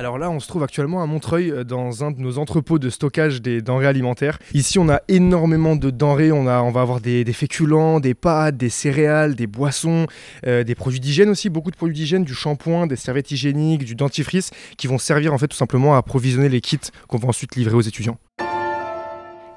Alors là, on se trouve actuellement à Montreuil euh, dans un de nos entrepôts de stockage des denrées alimentaires. Ici, on a énormément de denrées. On, a, on va avoir des, féculents, des pâtes, des céréales, des boissons, euh, des produits d'hygiène aussi, beaucoup de produits d'hygiène, du shampoing, des serviettes hygiéniques, du dentifrice, qui vont servir en fait tout simplement à approvisionner les kits qu'on va ensuite livrer aux étudiants.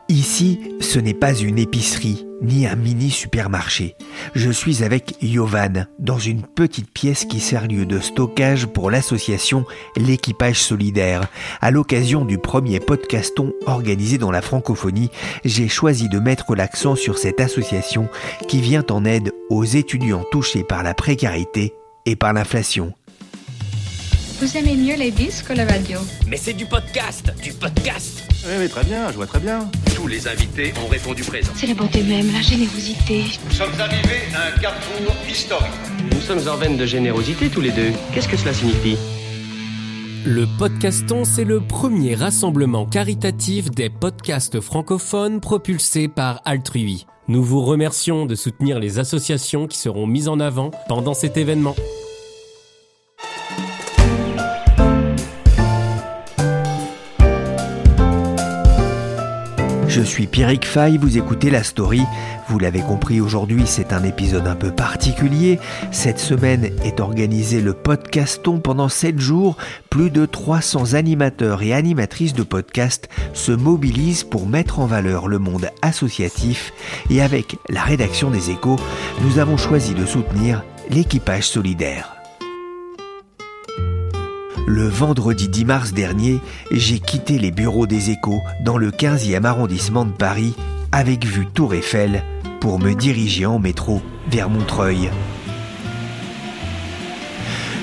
Ici, ce n'est pas une épicerie ni un mini supermarché. Je suis avec Yovan dans une petite pièce qui sert lieu de stockage pour l'association L'équipage solidaire. À l'occasion du premier podcaston organisé dans la francophonie, j'ai choisi de mettre l'accent sur cette association qui vient en aide aux étudiants touchés par la précarité et par l'inflation. Vous aimez mieux les disques ou la radio? Mais c'est du podcast, du podcast. Oui, oui, très bien, je vois très bien. Tous les invités ont répondu présent. C'est la bonté même, la générosité. Nous sommes arrivés à un carrefour historique. Nous sommes en veine de générosité tous les deux. Qu'est-ce que cela signifie? Le podcaston, c'est le premier rassemblement caritatif des podcasts francophones propulsés par Altrui. Nous vous remercions de soutenir les associations qui seront mises en avant pendant cet événement. Je suis Pierrick Fay, vous écoutez la story. Vous l'avez compris, aujourd'hui c'est un épisode un peu particulier. Cette semaine est organisé le podcaston pendant 7 jours. Plus de 300 animateurs et animatrices de podcast se mobilisent pour mettre en valeur le monde associatif. Et avec la rédaction des échos, nous avons choisi de soutenir l'équipage solidaire. Le vendredi 10 mars dernier, j'ai quitté les bureaux des échos dans le 15e arrondissement de Paris avec vue Tour Eiffel pour me diriger en métro vers Montreuil.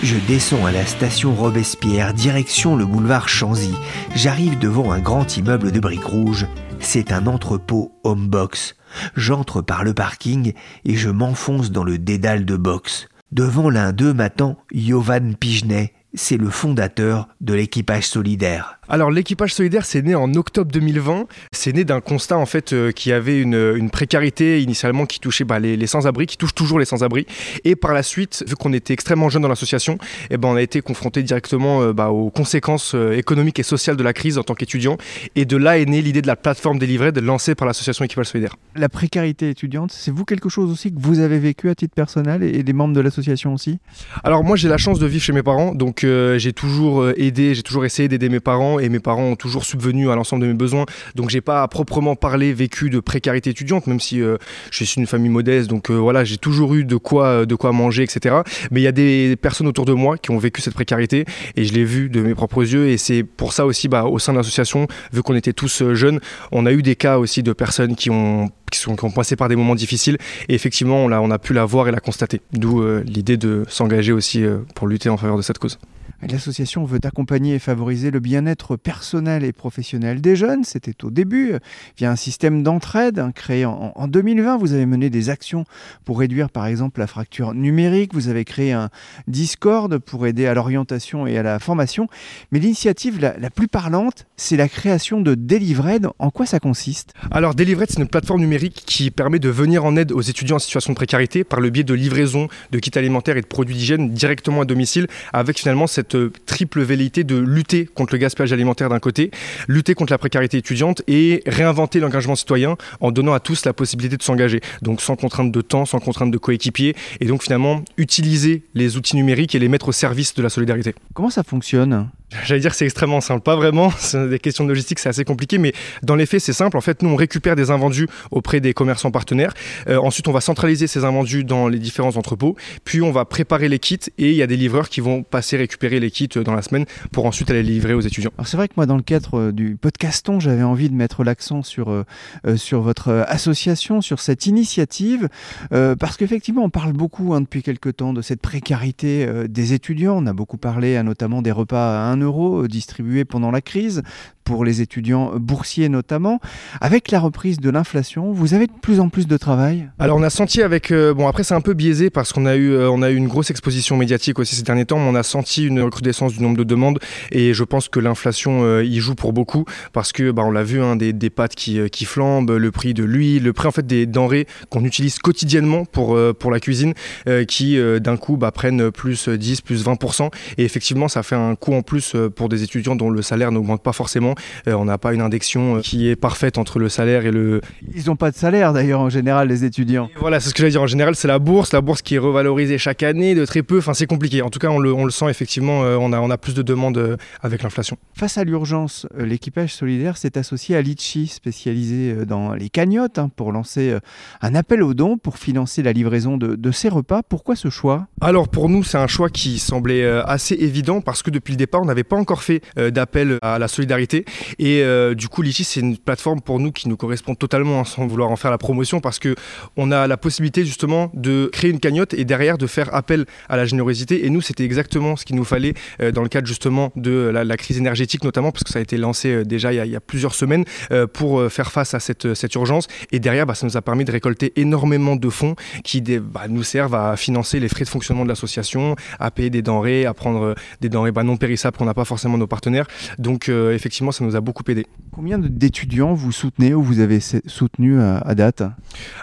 Je descends à la station Robespierre, direction le boulevard Chanzy. J'arrive devant un grand immeuble de briques rouges. C'est un entrepôt Homebox. J'entre par le parking et je m'enfonce dans le dédale de box. Devant l'un d'eux m'attend Yovan Pigenet, c'est le fondateur de l'équipage solidaire. Alors l'équipage solidaire, c'est né en octobre 2020. C'est né d'un constat en fait euh, qui avait une, une, précarité initialement qui touchait bah, les, les sans-abri, qui touche toujours les sans-abri. Et par la suite, vu qu'on était extrêmement jeune dans l'association, eh ben, on a été confronté directement euh, bah, aux conséquences euh, économiques et sociales de la crise en tant qu'étudiant. Et de là est née l'idée de la plateforme délivrée lancée par l'association Équipage solidaire. La précarité étudiante, c'est vous quelque chose aussi que vous avez vécu à titre personnel et des membres de l'association aussi? Alors moi j'ai la chance de vivre chez mes parents, donc euh, j'ai toujours aidé, j'ai toujours essayé d'aider mes parents et mes parents ont toujours subvenu à l'ensemble de mes besoins. Donc j'ai pas à proprement parler vécu de précarité étudiante, même si euh, je suis une famille modeste. Donc euh, voilà, j'ai toujours eu de quoi, de quoi manger, etc. Mais il y a des personnes autour de moi qui ont vécu cette précarité et je l'ai vu de mes propres yeux. Et c'est pour ça aussi, bah, au sein de l'association, vu qu'on était tous euh, jeunes, on a eu des cas aussi de personnes qui ont qui, sont, ont passé par des moments difficiles et effectivement on a, on a pu la voir et la constater. D'où euh, l'idée de s'engager aussi euh, pour lutter en faveur de cette cause. L'association veut accompagner et favoriser le bien-être personnel et professionnel des jeunes. C'était au début, via un système d'entraide hein, créé en, en, 2020. Vous avez mené des actions pour réduire par exemple la fracture numérique. Vous avez créé un Discord pour aider à l'orientation et à la formation. Mais l'initiative la, plus parlante, c'est la création de Delivred. En quoi ça consiste? Alors Delivred, c'est une plateforme numérique qui permet de venir en aide aux étudiants en situation de précarité par le biais de livraison de kits alimentaires et de produits d'hygiène directement à domicile avec finalement cette triple velléité de lutter contre le gaspillage alimentaire d'un côté, lutter contre la précarité étudiante et réinventer l'engagement citoyen en donnant à tous la possibilité de s'engager. Donc sans contrainte de temps, sans contrainte de coéquipier et donc finalement utiliser les outils numériques et les mettre au service de la solidarité. Comment ça fonctionne? J'allais dire c'est extrêmement simple, pas vraiment, des questions de logistique, c'est assez compliqué, mais dans les faits c'est simple. En fait, nous on récupère des invendus auprès des commerçants partenaires. Euh, ensuite, on va centraliser ces invendus dans les différents entrepôts, puis on va préparer les kits et il y a des livreurs qui vont passer récupérer les kits dans la semaine pour ensuite aller les livrer aux étudiants. Alors c'est vrai que moi dans le cadre euh, du podcaston, j'avais envie de mettre l'accent sur, euh, euh, sur votre association, sur cette initiative, euh, parce qu'effectivement on parle beaucoup hein, depuis quelques temps de cette précarité euh, des étudiants. On a beaucoup parlé hein, notamment des repas à 1 euh, distribués pendant la crise pour les étudiants boursiers notamment. Avec la reprise de l'inflation, vous avez de plus en plus de travail? Alors on a senti avec euh, bon après c'est un peu biaisé parce qu'on a eu euh, a eu une grosse exposition médiatique aussi ces derniers temps, mais on a senti une recrudescence du nombre de demandes et je pense que l'inflation euh, y joue pour beaucoup parce que bah, on l'a vu hein, des, des pâtes qui, qui flambent, le prix de l'huile, le prix en fait des denrées qu'on utilise quotidiennement pour pour la cuisine qui d'un coup bah, prennent plus 10 plus 20% et effectivement ça fait un coût en plus pour des étudiants dont le salaire n'augmente pas forcément. Euh, on n'a pas une indexion euh, qui est parfaite entre le salaire et le Ils n'ont pas de salaire d'ailleurs en général les étudiants. et voilà, c'est ce que j'allais dire. En général, c'est la bourse, la bourse qui est revalorisée chaque année de très peu. Enfin, c'est compliqué. En tout cas, on le, on le sent effectivement. euh, on, a, on a plus de demandes avec l'inflation. Face à l'urgence, l'équipage solidaire s'est associé à Litchi, spécialisé dans les cagnottes, hein, pour lancer un appel aux dons pour financer la livraison de, de ces repas. Pourquoi ce choix? Alors pour nous, c'est un choix qui semblait assez évident parce que depuis le départ, on n'avait pas encore fait d'appel à la solidarité. Et euh, du coup, Litchi, c'est une plateforme pour nous qui nous correspond totalement, hein, sans vouloir en faire la promotion, parce que on a la possibilité justement de créer une cagnotte et derrière de faire appel à la générosité. Et nous, c'était exactement ce qu'il nous fallait euh, dans le cadre justement de la, crise énergétique notamment, parce que ça a été lancé euh, déjà il y a, plusieurs semaines pour faire face à cette, urgence. Et derrière, bah, ça nous a permis de récolter énormément de fonds qui bah, nous servent à financer les frais de fonctionnement de l'association, à payer des denrées, à prendre des denrées bah, non périssables qu'on n'a pas forcément nos partenaires. Donc euh, ça nous a beaucoup aidé. Combien d'étudiants vous soutenez ou vous avez soutenu à, à date?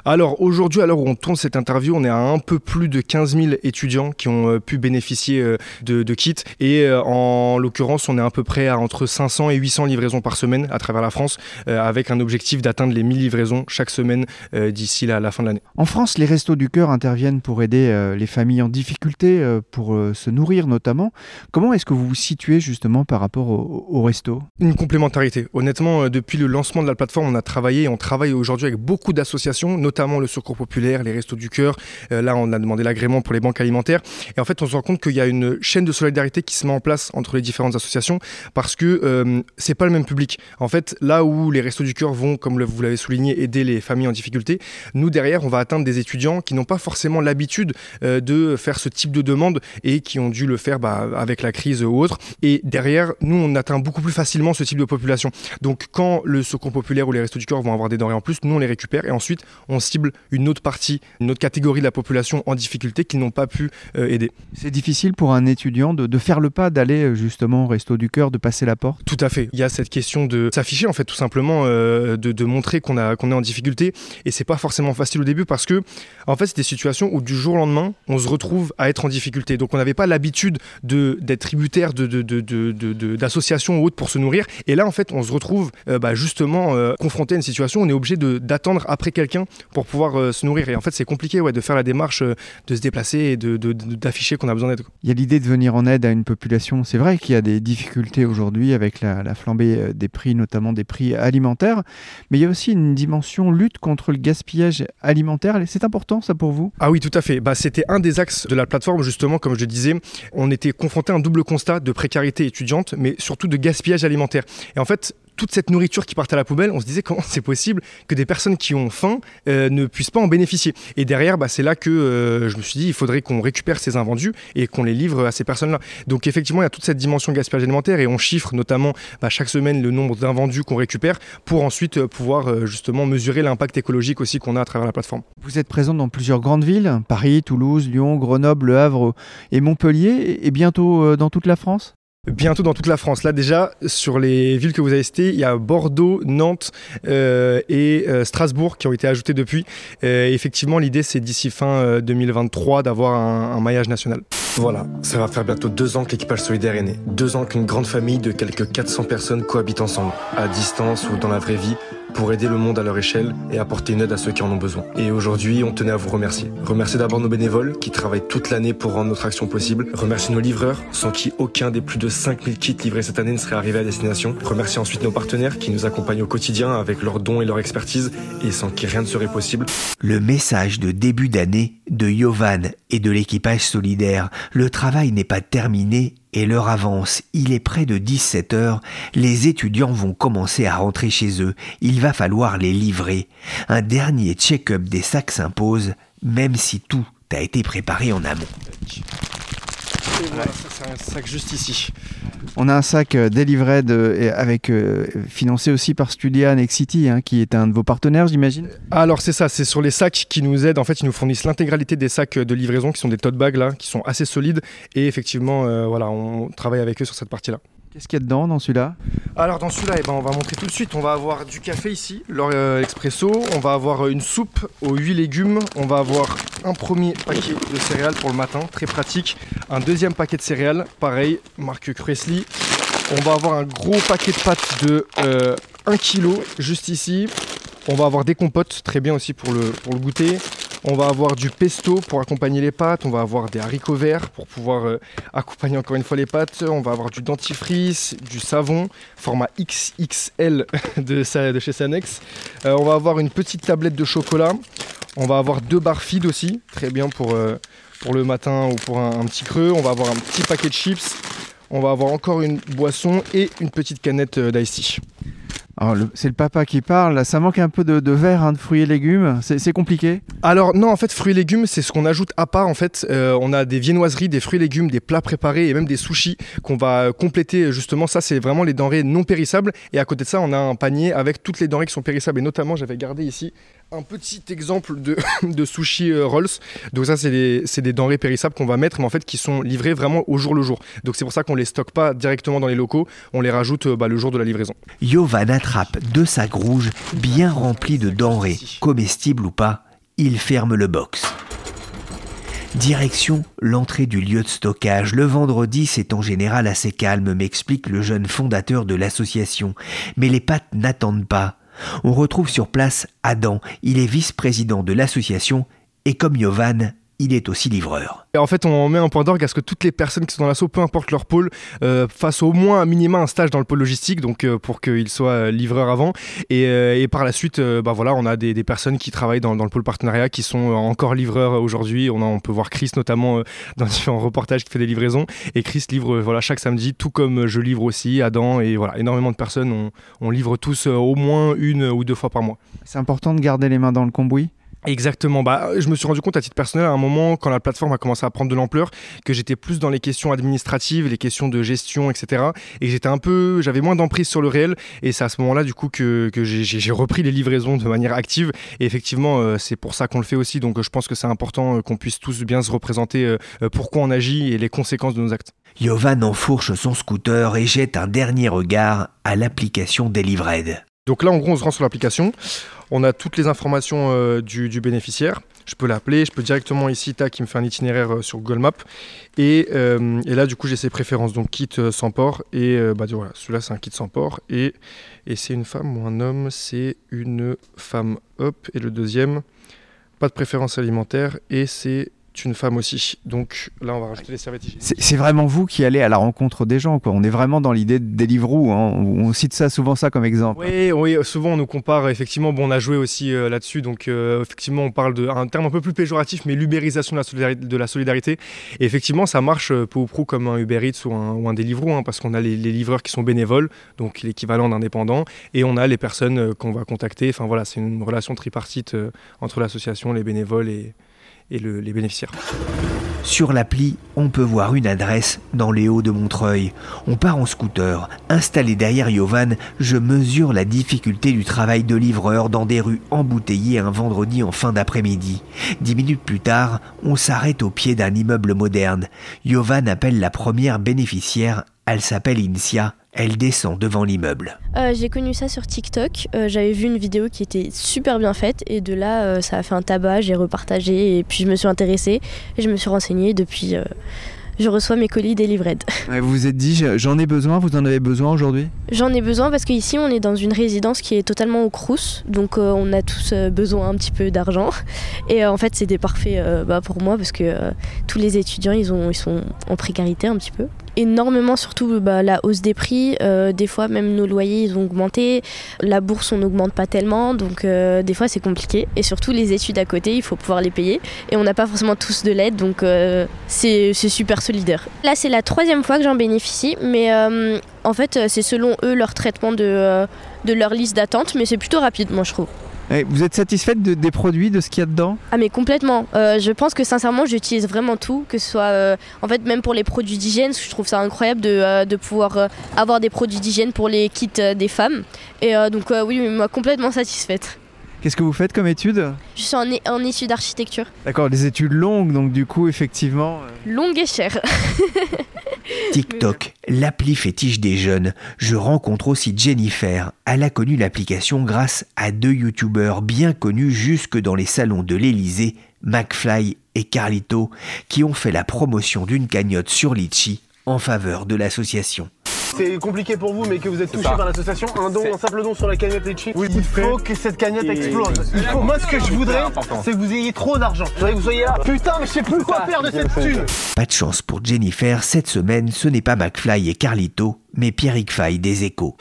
Alors aujourd'hui, à l'heure où on tourne cette interview, on est à un peu plus de 15 000 étudiants qui ont euh, pu bénéficier euh, de, de kits. Et euh, en l'occurrence, on est à peu près à entre 500 et 800 livraisons par semaine à travers la France, euh, avec un objectif d'atteindre les 1000 livraisons chaque semaine euh, d'ici la, la fin de l'année. En France, les Restos du Cœur interviennent pour aider euh, les familles en difficulté, euh, pour euh, se nourrir notamment. Comment est-ce que vous vous situez justement par rapport au, au resto? Une complémentarité. Honnêtement, euh, depuis le lancement de la plateforme, on a travaillé et on travaille aujourd'hui avec beaucoup d'associations, notamment le Secours Populaire, les Restos du Cœur. Euh, là, on a demandé l'agrément pour les banques alimentaires. Et en fait, on se rend compte qu'il y a une chaîne de solidarité qui se met en place entre les différentes associations parce que euh, c'est pas le même public. En fait, là où les Restos du Cœur vont, comme vous l'avez souligné, aider les familles en difficulté, nous derrière, on va atteindre des étudiants qui n'ont pas forcément l'habitude euh, de faire ce type de demande et qui ont dû le faire bah, avec la crise ou autre. Et derrière, nous, on atteint beaucoup plus facilement ce type de population. Donc, quand le Secours Populaire ou les Restos du Cœur vont avoir des denrées en plus, nous, on les récupère et ensuite, on cible une autre partie, une autre catégorie de la population en difficulté qu'ils n'ont pas pu euh, aider. C'est difficile pour un étudiant de, de faire le pas, d'aller euh, justement au Resto du Cœur, de passer la porte? Tout à fait. Il y a cette question de s'afficher, en fait, tout simplement, euh, de, de montrer qu'on est en difficulté. Et c'est pas forcément facile au début parce que, en fait, c'est des situations où du jour au lendemain, on se retrouve à être en difficulté. Donc, on n'avait pas l'habitude de- d'être tributaire de, de- de- de- de- de- d'associations ou autres pour se nourrir. Et là, en fait, on se retrouve euh, bah, justement euh, confronté à une situation où on est obligé d'attendre après quelqu'un pour pouvoir euh, se nourrir. Et en fait, c'est compliqué ouais, de faire la démarche, de se déplacer et de- de- de- d'afficher qu'on a besoin d'aide. Il y a l'idée de venir en aide à une population. C'est vrai qu'il y a des difficultés aujourd'hui avec la, la flambée des prix, notamment des prix alimentaires, mais il y a aussi une dimension lutte contre le gaspillage alimentaire. C'est important ça pour vous? Ah oui, tout à fait. Bah, c'était un des axes de la plateforme, justement, comme je disais. On était confronté à un double constat de précarité étudiante, mais surtout de gaspillage alimentaire. Et en fait, toute cette nourriture qui partait à la poubelle, on se disait comment c'est possible que des personnes qui ont faim euh, ne puissent pas en bénéficier. Et derrière, bah, c'est là que euh, je me suis dit, il faudrait qu'on récupère ces invendus et qu'on les livre à ces personnes-là. Donc effectivement, il y a toute cette dimension gaspillage alimentaire et on chiffre notamment bah, chaque semaine le nombre d'invendus qu'on récupère pour ensuite euh, pouvoir justement mesurer l'impact écologique aussi qu'on a à travers la plateforme. Vous êtes présent dans plusieurs grandes villes, Paris, Toulouse, Lyon, Grenoble, Le Havre et Montpellier, et bientôt dans toute la France? Bientôt dans toute la France. Là déjà, sur les villes que vous avez citées, il y a Bordeaux, Nantes euh, et euh, Strasbourg qui ont été ajoutées depuis. Euh, effectivement, l'idée c'est d'ici fin euh, 2023 d'avoir un, un maillage national. Voilà, ça va faire bientôt deux ans que l'équipage solidaire est né. Deux ans qu'une grande famille de quelques 400 personnes cohabitent ensemble, à distance ou dans la vraie vie, pour aider le monde à leur échelle et apporter une aide à ceux qui en ont besoin. Et aujourd'hui, on tenait à vous remercier. Remercier d'abord nos bénévoles qui travaillent toute l'année pour rendre notre action possible. Remercier nos livreurs, sans qui aucun des plus de 5000 kits livrés cette année ne serait arrivé à destination. Remercier ensuite nos partenaires qui nous accompagnent au quotidien avec leurs dons et leur expertise et sans qui rien ne serait possible. Le message de début d'année de Yovan et de l'équipage solidaire. Le travail n'est pas terminé et l'heure avance. Il est près de 17 heures. Les étudiants vont commencer à rentrer chez eux. Il va falloir les livrer. Un dernier check-up des sacs s'impose, même si tout a été préparé en amont. Et voilà, ça c'est un sac juste ici. On a un sac euh, délivré de, avec, euh, financé aussi par Studia Nexity, hein, qui est un de vos partenaires, j'imagine Alors c'est ça, c'est sur les sacs qui nous aident. En fait, ils nous fournissent l'intégralité des sacs de livraison, qui sont des tote bags là, qui sont assez solides. Et effectivement, euh, voilà, on travaille avec eux sur cette partie-là. Qu'est-ce qu'il y a dedans dans celui-là? Alors dans celui-là, eh ben, on va montrer tout de suite. On va avoir du café ici, l'or expresso. On va avoir une soupe aux 8 légumes. On va avoir un premier paquet de céréales pour le matin, très pratique. Un deuxième paquet de céréales, pareil, marque Cressley. On va avoir un gros paquet de pâtes de 1 kg juste ici. On va avoir des compotes, très bien aussi pour le goûter. On va avoir du pesto pour accompagner les pâtes. On va avoir des haricots verts pour pouvoir euh, accompagner encore une fois les pâtes. On va avoir du dentifrice, du savon, format XXL de, chez Sanex. Euh, on va avoir une petite tablette de chocolat. On va avoir deux barres feed aussi, très bien pour, euh, pour le matin ou pour un, petit creux. On va avoir un petit paquet de chips. On va avoir encore une boisson et une petite canette d'ice c'est le papa qui parle, ça manque un peu de, de verre, hein, de fruits et légumes, c'est compliqué Alors non, en fait, fruits et légumes, c'est ce qu'on ajoute à part, en fait. Euh, on a des viennoiseries, des fruits et légumes, des plats préparés et même des sushis qu'on va compléter, justement, ça c'est vraiment les denrées non périssables. Et à côté de ça, on a un panier avec toutes les denrées qui sont périssables. Et notamment, j'avais gardé ici un petit exemple de, sushi euh, rolls. Donc ça, c'est des, denrées périssables qu'on va mettre, mais en fait qui sont livrées vraiment au jour le jour. Donc c'est pour ça qu'on les stocke pas directement dans les locaux, on les rajoute euh, bah, le jour de la livraison. Yovan attrape deux sacs rouges bien remplis de denrées, comestibles ou pas. Il ferme le box. Direction l'entrée du lieu de stockage. Le vendredi, c'est en général assez calme, m'explique le jeune fondateur de l'association. Mais les pâtes n'attendent pas. On retrouve sur place Adam, il est vice-président de l'association. Et comme Yovan, il est aussi livreur. Et en fait, on met un point d'orgue à ce que toutes les personnes qui sont dans l'assaut, peu importe leur pôle, euh, fassent au moins un minima un stage dans le pôle logistique, donc euh, pour qu'ils soient euh, livreurs avant. Et, et, par la suite, bah voilà, on a des, des personnes qui travaillent dans, dans, le pôle partenariat qui sont encore livreurs aujourd'hui. On, on peut voir Chris notamment dans différents reportages qui fait des livraisons. Et Chris livre voilà chaque samedi, tout comme je livre aussi, Adam et voilà énormément de personnes. On, on livre tous au moins une ou deux fois par mois. C'est important de garder les mains dans le cambouis. Exactement. Bah, je me suis rendu compte à titre personnel à un moment, quand la plateforme a commencé à prendre de l'ampleur, que j'étais plus dans les questions administratives, les questions de gestion, etc. Et j'étais un peu, j'avais moins d'emprise sur le réel. Et c'est à ce moment-là, du coup, que, j'ai repris les livraisons de manière active. Et effectivement, euh, c'est pour ça qu'on le fait aussi. Donc, je pense que c'est important euh, qu'on puisse tous bien se représenter euh, pourquoi on agit et les conséquences de nos actes. Yovan enfourche son scooter et jette un dernier regard à l'application Delivered. Donc là, en gros, on se rend sur l'application. On a toutes les informations euh, du, bénéficiaire. Je peux l'appeler, je peux directement ici, tac, qui me fait un itinéraire euh, sur Google Maps. Et, euh, et, là, du coup, j'ai ses préférences. Donc, kit sans port. Et bah, voilà, celui-là, c'est un kit sans port. Et, et c'est une femme ou un homme C'est une femme. Hop. Et le deuxième, pas de préférence alimentaire. Et c'est une femme aussi. Donc là, on va rajouter les serviettes C'est vraiment vous qui allez à la rencontre des gens. Quoi. On est vraiment dans l'idée des Deliveroo. Hein. On cite ça souvent ça comme exemple. Oui, oui souvent on nous compare. Effectivement, bon, on a joué aussi euh, là-dessus. Donc euh, effectivement, on parle d'un terme un peu plus péjoratif, mais l'ubérisation de, la solidarité, de la solidarité. Et effectivement, ça marche euh, peu ou prou comme un Uber Eats ou un, ou un Deliveroo, hein, parce qu'on a les, les, livreurs qui sont bénévoles, donc l'équivalent d'indépendants, et on a les personnes qu'on va contacter. Enfin voilà, c'est une relation tripartite entre l'association, les bénévoles et, et le, les bénéficiaires. Sur l'appli, on peut voir une adresse dans les hauts de Montreuil. On part en scooter. Installé derrière Yovan, je mesure la difficulté du travail de livreur dans des rues embouteillées un vendredi en fin d'après-midi. Dix minutes plus tard, on s'arrête au pied d'un immeuble moderne. Yovan appelle la première bénéficiaire. Elle s'appelle Incia. Elle descend devant l'immeuble. Euh, j'ai connu ça sur TikTok. Euh, J'avais vu une vidéo qui était super bien faite et de là, euh, ça a fait un tabac. J'ai repartagé et puis je me suis intéressée et je me suis renseignée. Depuis, je reçois mes colis délivrés. vous vous êtes dit, j'en ai besoin, vous en avez besoin aujourd'hui? J'en ai besoin parce qu'ici, on est dans une résidence qui est totalement au crous, donc euh, on a tous besoin un petit peu d'argent. Et euh, en fait, c'était parfait bah, pour moi parce que tous les étudiants, ils, ont, ils sont en précarité un petit peu énormément, surtout bah, la hausse des prix. Euh, des fois, même nos loyers, ils ont augmenté. La bourse, on n'augmente pas tellement. Donc, euh, des fois, c'est compliqué. Et surtout, les études à côté, il faut pouvoir les payer. Et on n'a pas forcément tous de l'aide. Donc, euh, c'est super solidaire. Là, c'est la troisième fois que j'en bénéficie. Mais en fait, c'est selon eux leur traitement de, de leur liste d'attente. Mais c'est plutôt rapide, moi, je trouve. Vous êtes satisfaite des produits, de ce qu'il y a dedans? Ah mais complètement. Euh, je pense que sincèrement j'utilise vraiment tout, que ce soit euh, en fait même pour les produits d'hygiène, je trouve ça incroyable de, euh, de pouvoir avoir des produits d'hygiène pour les kits des femmes. Et donc oui, moi complètement satisfaite. Qu'est-ce que vous faites comme études Je suis en, en études d'architecture. D'accord, des études longues, donc du coup effectivement... Longues et chères. TikTok, l'appli fétiche des jeunes. Je rencontre aussi Jennifer. Elle a connu l'application grâce à deux youtubeurs bien connus jusque dans les salons de l'Elysée, McFly et Carlito, qui ont fait la promotion d'une cagnotte sur Litchi en faveur de l'association c'est compliqué pour vous, mais que vous êtes touché par l'association, un don, un simple don sur la cagnotte Litchi, oui, il faut que cette cagnotte explose. Moi, ce que je voudrais, c'est que vous ayez trop d'argent. Je voudrais que vous soyez là. Putain, mais je sais plus quoi faire de cette thune. Pas de chance pour Jennifer, cette semaine, ce n'est pas McFly et Carlito, mais Pierrick Fay des Échos.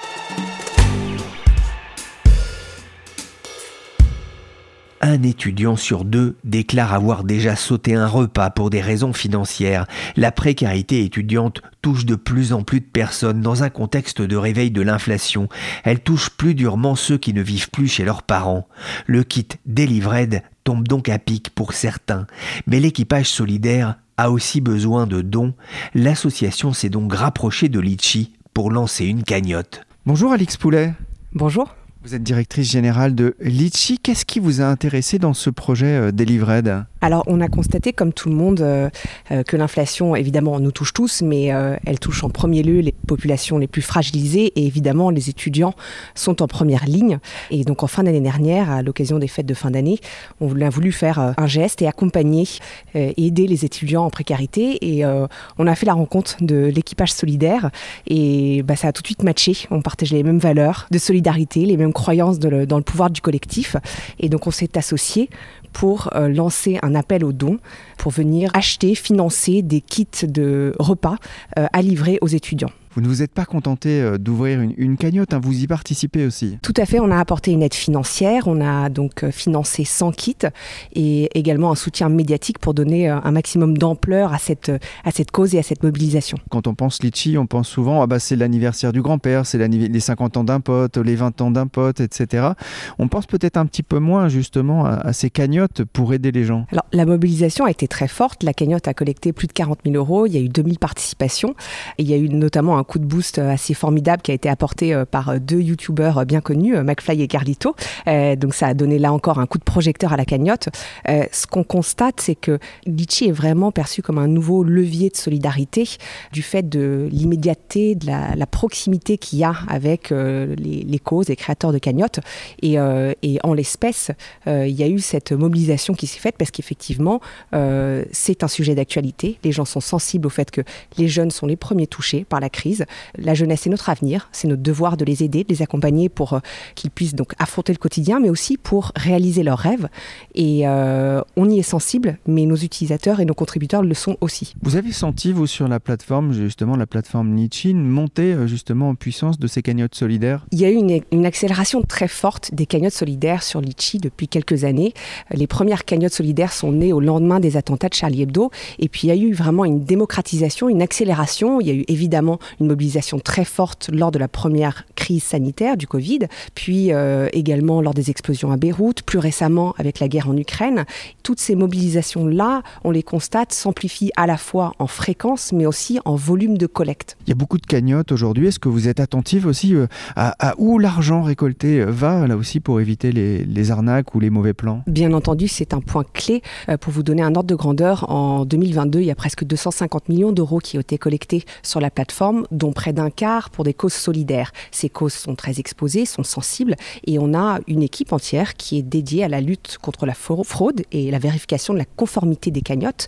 Un étudiant sur deux déclare avoir déjà sauté un repas pour des raisons financières. La précarité étudiante touche de plus en plus de personnes dans un contexte de réveil de l'inflation. Elle touche plus durement ceux qui ne vivent plus chez leurs parents. Le kit Delivered tombe donc à pic pour certains. Mais l'équipage solidaire a aussi besoin de dons. L'association s'est donc rapprochée de Litchi pour lancer une cagnotte. Bonjour Alix Poulet. Bonjour. Vous êtes directrice générale de Litchi. Qu'est-ce qui vous a intéressé dans ce projet euh, Delivered? Alors, on a constaté, comme tout le monde, euh, euh, que l'inflation, évidemment, nous touche tous, mais elle touche en premier lieu les populations les plus fragilisées et évidemment, les étudiants sont en première ligne. Et donc, en fin d'année dernière, à l'occasion des fêtes de fin d'année, on a voulu faire un geste et accompagner et aider les étudiants en précarité. Et on a fait la rencontre de l'équipage solidaire et bah, ça a tout de suite matché. On partageait les mêmes valeurs de solidarité, les mêmes croyance dans le pouvoir du collectif. Et donc on s'est associé pour euh, lancer un appel aux dons pour venir acheter, financer des kits de repas euh, à livrer aux étudiants. Vous ne vous êtes pas contenté euh, d'ouvrir une, cagnotte, hein, vous y participez aussi. Tout à fait, on a apporté une aide financière, on a donc euh, financé 100 kits et également un soutien médiatique pour donner euh, un maximum d'ampleur à cette, à cette cause et à cette mobilisation. Quand on pense litchi, on pense souvent ah bah c'est l'anniversaire du grand-père, c'est les 50 ans d'un pote, les 20 ans d'un pote, etc. On pense peut-être un petit peu moins justement à, ces cagnottes pour aider les gens. Alors la mobilisation a été très forte, la cagnotte a collecté plus de 40 000 euros, il y a eu 2000 participations et il y a eu notamment un coup de boost assez formidable qui a été apporté euh, par euh, deux youtubeurs bien connus, euh, McFly et Carlito. donc ça a donné là encore un coup de projecteur à la cagnotte. ce qu'on constate, c'est que Litchi est vraiment perçu comme un nouveau levier de solidarité du fait de l'immédiateté, de la, proximité qu'il y a avec les, causes, les créateurs de cagnottes. Et, et en l'espèce, il y a eu cette mobilisation qui s'est faite parce qu'effectivement, c'est un sujet d'actualité. Les gens sont sensibles au fait que les jeunes sont les premiers touchés par la crise. La jeunesse est notre avenir, c'est notre devoir de les aider, de les accompagner pour euh, qu'ils puissent donc affronter le quotidien, mais aussi pour réaliser leurs rêves. Et euh, on y est sensible, mais nos utilisateurs et nos contributeurs le sont aussi. Vous avez senti, vous, sur la plateforme, justement, la plateforme Nichin, monter euh, justement en puissance de ces cagnottes solidaires? Il y a eu une, une, accélération très forte des cagnottes solidaires sur Litchi depuis quelques années. Les premières cagnottes solidaires sont nées au lendemain des attentats de Charlie Hebdo. Et puis il y a eu vraiment une démocratisation, une accélération. Il y a eu évidemment une mobilisation très forte lors de la première crise sanitaire du Covid, puis euh, également lors des explosions à Beyrouth, plus récemment avec la guerre en Ukraine. Toutes ces mobilisations-là, on les constate, s'amplifient à la fois en fréquence, mais aussi en volume de collecte. Il y a beaucoup de cagnottes aujourd'hui. Est-ce que vous êtes attentif aussi euh, à, où l'argent récolté euh, va, là aussi, pour éviter les, les arnaques ou les mauvais plans? Bien entendu, c'est un point clé. Pour vous donner un ordre de grandeur, en 2022, il y a presque 250 millions d'euros qui ont été collectés sur la plateforme, dont près d'un quart pour des causes solidaires. Ces causes sont très exposées, sont sensibles, et on a une équipe entière qui est dédiée à la lutte contre la fraude et la vérification de la conformité des cagnottes.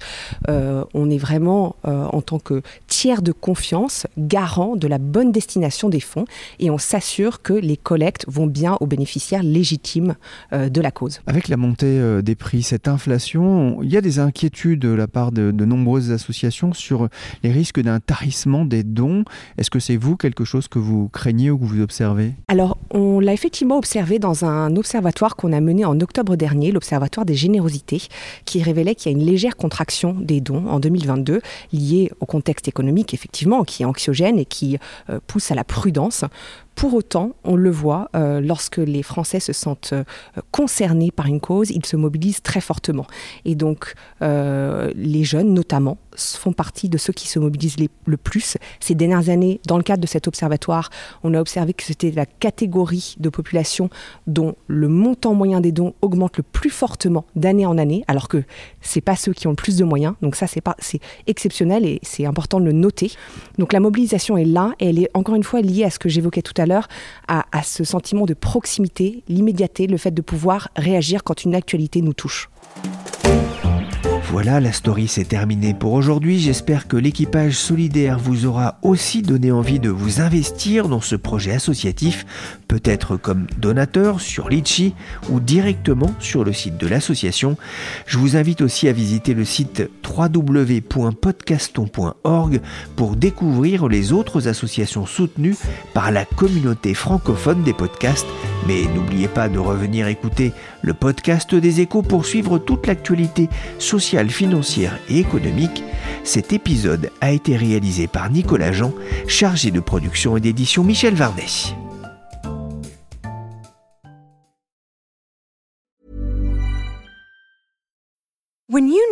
Euh, on est vraiment, euh, en tant que tiers de confiance, garant de la bonne destination des fonds, et on s'assure que les collectes vont bien aux bénéficiaires légitimes euh, de la cause. Avec la montée des prix, cette inflation, il y a des inquiétudes de la part de, de nombreuses associations sur les risques d'un tarissement des dons. Est-ce que c'est vous quelque chose que vous craignez ou que vous observez? Alors, on l'a effectivement observé dans un observatoire qu'on a mené en octobre dernier, l'Observatoire des générosités, qui révélait qu'il y a une légère contraction des dons en 2022, liée au contexte économique, effectivement, qui est anxiogène et qui euh, pousse à la prudence. Pour autant, on le voit, euh, lorsque les Français se sentent euh, concernés par une cause, ils se mobilisent très fortement. Et donc, les jeunes, notamment, font partie de ceux qui se mobilisent le plus. Ces dernières années, dans le cadre de cet observatoire, on a observé que c'était la catégorie de population dont le montant moyen des dons augmente le plus fortement d'année en année, alors que c'est pas ceux qui ont le plus de moyens. Donc ça, c'est c'est exceptionnel et c'est important de le noter. Donc la mobilisation est là et elle est encore une fois liée à ce que j'évoquais tout à l'heure, à, à ce sentiment de proximité, l'immédiateté, le fait de pouvoir réagir quand une actualité nous touche. Voilà, la story s'est terminée pour aujourd'hui. J'espère que l'équipage solidaire vous aura aussi donné envie de vous investir dans ce projet associatif, peut-être comme donateur sur Litchi ou directement sur le site de l'association. Je vous invite aussi à visiter le site www.podcaston.org pour découvrir les autres associations soutenues par la communauté francophone des podcasts. Mais n'oubliez pas de revenir écouter le podcast des échos pour suivre toute l'actualité sociale financière et économique, cet épisode a été réalisé par Nicolas Jean, chargé de production et d'édition Michel Varnet.